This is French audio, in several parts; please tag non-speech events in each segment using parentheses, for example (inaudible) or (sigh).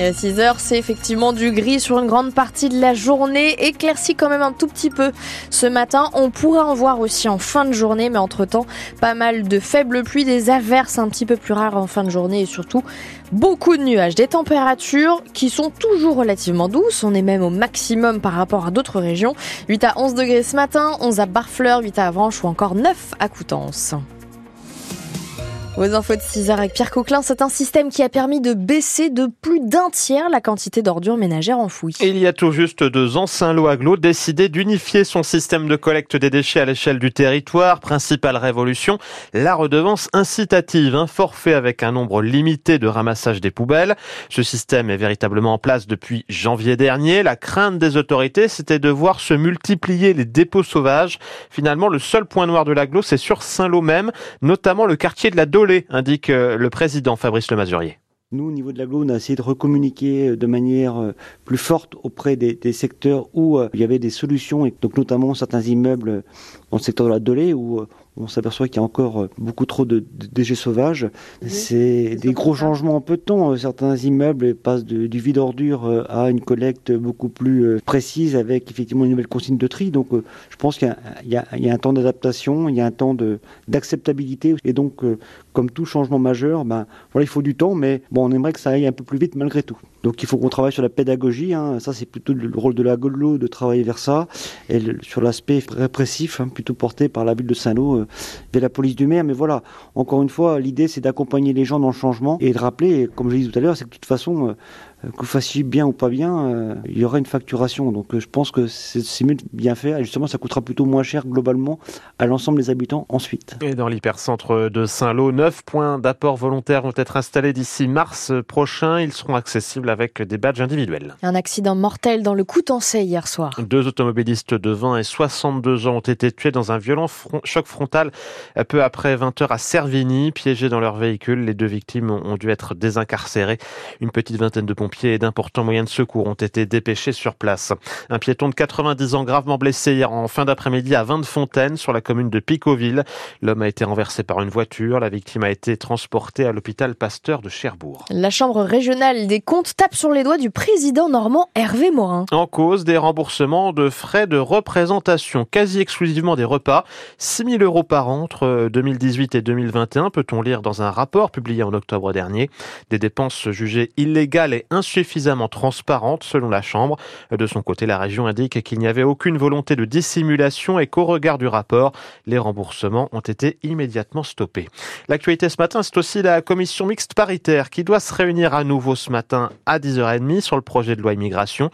Et à 6h, c'est effectivement du gris sur une grande partie de la journée, éclairci quand même un tout petit peu. Ce matin, on pourra en voir aussi en fin de journée, mais entre-temps, pas mal de faibles pluies, des averses un petit peu plus rares en fin de journée et surtout beaucoup de nuages. Des températures qui sont toujours relativement douces, on est même au maximum par rapport à d'autres régions. 8 à 11 degrés ce matin, 11 à Barfleur, 8 à Avranches ou encore 9 à Coutances. Aux infos de 6 h avec Pierre Coquelin, c'est un système qui a permis de baisser de plus d'un tiers la quantité d'ordures ménagères enfouies. il y a tout juste deux ans, Saint-Lô Aglo décidé d'unifier son système de collecte des déchets à l'échelle du territoire. Principale révolution, la redevance incitative, un forfait avec un nombre limité de ramassage des poubelles. Ce système est véritablement en place depuis janvier dernier. La crainte des autorités, c'était de voir se multiplier les dépôts sauvages. Finalement, le seul point noir de l'aglo, c'est sur Saint-Lô même, notamment le quartier de la indique euh, le président Fabrice Lemazurier. Nous, au niveau de l'aglo, on a essayé de recommuniquer de manière euh, plus forte auprès des, secteurs où euh, il y avait des solutions, et donc notamment certains immeubles dans le secteur de la Dolée où on s'aperçoit qu'il y a encore euh, beaucoup trop de, déchets sauvages. C'est des gros changements en peu de temps. Certains immeubles passent du vide ordure euh, à une collecte beaucoup plus euh, précise avec effectivement une nouvelle consigne de tri. Donc je pense qu'il y, a un temps d'adaptation, il y a un temps d'acceptabilité. Et donc, comme tout changement majeur, ben, il faut du temps, mais bon, on aimerait que ça aille un peu plus vite malgré tout. Donc il faut qu'on travaille sur la pédagogie. Hein. Ça, c'est plutôt le rôle de la GOLO de travailler vers ça. Et sur l'aspect répressif, hein, plutôt porté par la ville de Saint-Lô euh, via la police du maire. Mais voilà, encore une fois, l'idée, c'est d'accompagner les gens dans le changement et de rappeler, comme je l'ai dit tout à l'heure, c'est que de toute façon, euh, que vous fassiez bien ou pas bien, euh, il y aura une facturation. Donc euh, je pense que c'est mieux de bien faire. Et justement, ça coûtera plutôt moins cher globalement à l'ensemble des habitants ensuite. Et dans l'hypercentre de Saint-Lô, neuf points d'apport volontaire vont être installés d'ici mars prochain. Ils seront accessibles avec des badges individuels. Un accident mortel dans le Coutançais hier soir. Deux automobilistes de 20 et 62 ans ont été tués dans un violent choc frontal peu après 20 heures à Servigny. Piégés dans leur véhicule, les deux victimes ont dû être désincarcérées. Une petite vingtaine de pompiers pompiers et d'importants moyens de secours ont été dépêchés sur place. Un piéton de 90 ans gravement blessé hier en fin d'après-midi à Vingt-de-Fontaine sur la commune de Picoville. L'homme a été renversé par une voiture. La victime a été transportée à l'hôpital Pasteur de Cherbourg. La Chambre régionale des comptes tape sur les doigts du président normand Hervé Morin. En cause des remboursements de frais de représentation, quasi exclusivement des repas. 6 000 euros par an entre 2018 et 2021, peut-on lire dans un rapport publié en octobre dernier. Des dépenses jugées illégales et insuffisamment transparente selon la Chambre. De son côté, la région indique qu'il n'y avait aucune volonté de dissimulation et qu'au regard du rapport, les remboursements ont été immédiatement stoppés. L'actualité ce matin, c'est aussi la commission mixte paritaire qui doit se réunir à nouveau ce matin à 10h30 sur le projet de loi immigration.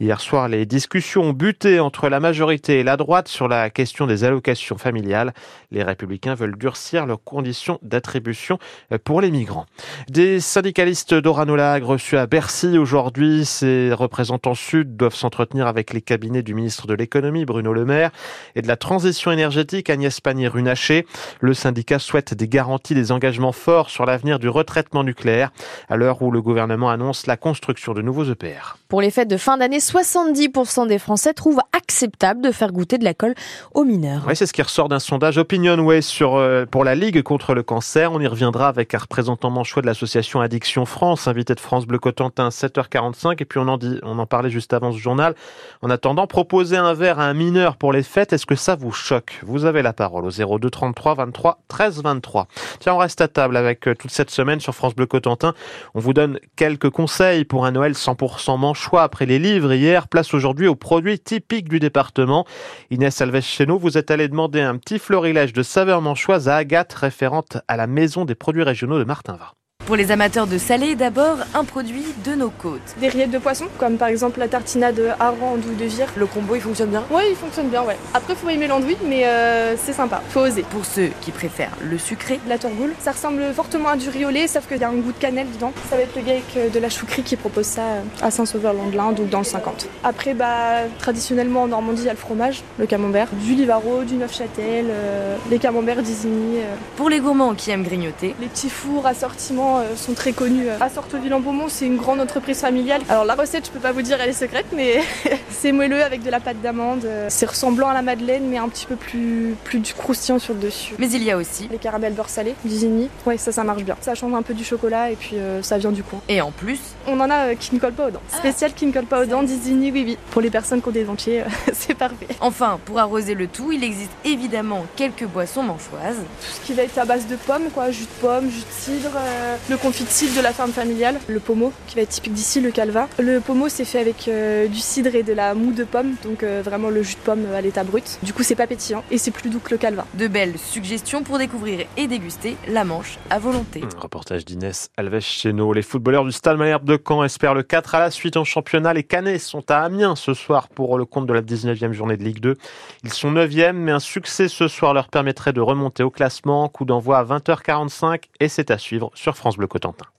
Hier soir, les discussions ont buté entre la majorité et la droite sur la question des allocations familiales. Les républicains veulent durcir leurs conditions d'attribution pour les migrants. Des syndicalistes d'Oranolag reçus à Berlin Merci. Aujourd'hui, ces représentants sud doivent s'entretenir avec les cabinets du ministre de l'économie, Bruno Le Maire, et de la transition énergétique, Agnès Pannier-Runacher. Le syndicat souhaite des garanties, des engagements forts sur l'avenir du retraitement nucléaire, à l'heure où le gouvernement annonce la construction de nouveaux EPR. Pour les fêtes de fin d'année, 70% des Français trouvent acceptable de faire goûter de la colle aux mineurs. Oui, c'est ce qui ressort d'un sondage OpinionWay sur, euh, pour la Ligue contre le cancer. On y reviendra avec un représentant manchois de l'association Addiction France, invité de France Bleu Cotentin 7h45. Et puis on en, dit, on en parlait juste avant ce journal. En attendant, proposer un verre à un mineur pour les fêtes, est-ce que ça vous choque? Vous avez la parole au 02 33 23 13 23. Tiens, on reste à table avec euh, toute cette semaine sur France Bleu Cotentin. On vous donne quelques conseils pour un Noël 100% manchois après les livres hier. Place aujourd'hui aux produits typiques du département. Inès Alves nous, vous êtes allé demander un petit florilège de saveurs manchoises à Agathe, référente à la maison des produits régionaux de Martinva. Pour les amateurs de salé, d'abord, un produit de nos côtes. Des rillettes de poisson, comme par exemple la tartinade hareng ou de vire. Le combo, il fonctionne bien? Oui, il fonctionne bien, ouais. Après, faut aimer l'andouille, mais euh, c'est sympa, faut oser. Pour ceux qui préfèrent le sucré, la tourgoule, ça ressemble fortement à du riolet, sauf qu'il y a un goût de cannelle dedans. Ça va être le gars avec de la choucrie qui propose ça à Saint-Sauveur-Landelin, donc dans le 50. Après, bah, traditionnellement en Normandie, il y a le fromage, le camembert, du Livaro, du Neufchâtel, euh, les camemberts d'Isigny. Euh. Pour les gourmands qui aiment grignoter, les petits fours assortiments gens sont très connus. À Sorteville-en-Beaumont, c'est une grande entreprise familiale. Alors la recette, je peux pas vous dire, elle est secrète, mais (laughs) c'est moelleux avec de la pâte d'amande. C'est ressemblant à la madeleine, mais un petit peu plus, plus du croustillant sur le dessus. Mais il y a aussi les caramels beurre salé d'Isigny. Ouais, ça, ça marche bien. Ça change un peu du chocolat et puis ça vient du coin. Et en plus, on en a qui ne colle pas aux dents. Ah. Spécial qui ne colle pas aux dents d'Isigny, oui, oui. Pour les personnes qui ont des dentiers, (laughs) c'est parfait. Enfin, pour arroser le tout, il existe évidemment quelques boissons manchoises. Tout ce qui va être à base de pommes, quoi, jus de pomme, jus de cidre, euh, le confit de cidre de la ferme familiale, le pommeau qui va être typique d'ici, le calva. Le pommeau c'est fait avec euh, du cidre et de la moue de pomme, donc euh, vraiment le jus de pomme à l'état brut. Du coup, c'est pas pétillant et c'est plus doux que le calva. De belles suggestions pour découvrir et déguster la Manche à volonté. reportage d'Inès Alves Cheno. Les footballeurs du Stade Malherbe de Caen espèrent le 4 à la suite en championnat. Les Canets sont à Amiens ce soir pour le compte de la 19e journée de Ligue 2. Ils sont 9e, mais un succès ce soir leur permettrait de remonter au classement. Coup d'envoi à 20h45 et c'est à suivre sur Bleu Cotentin.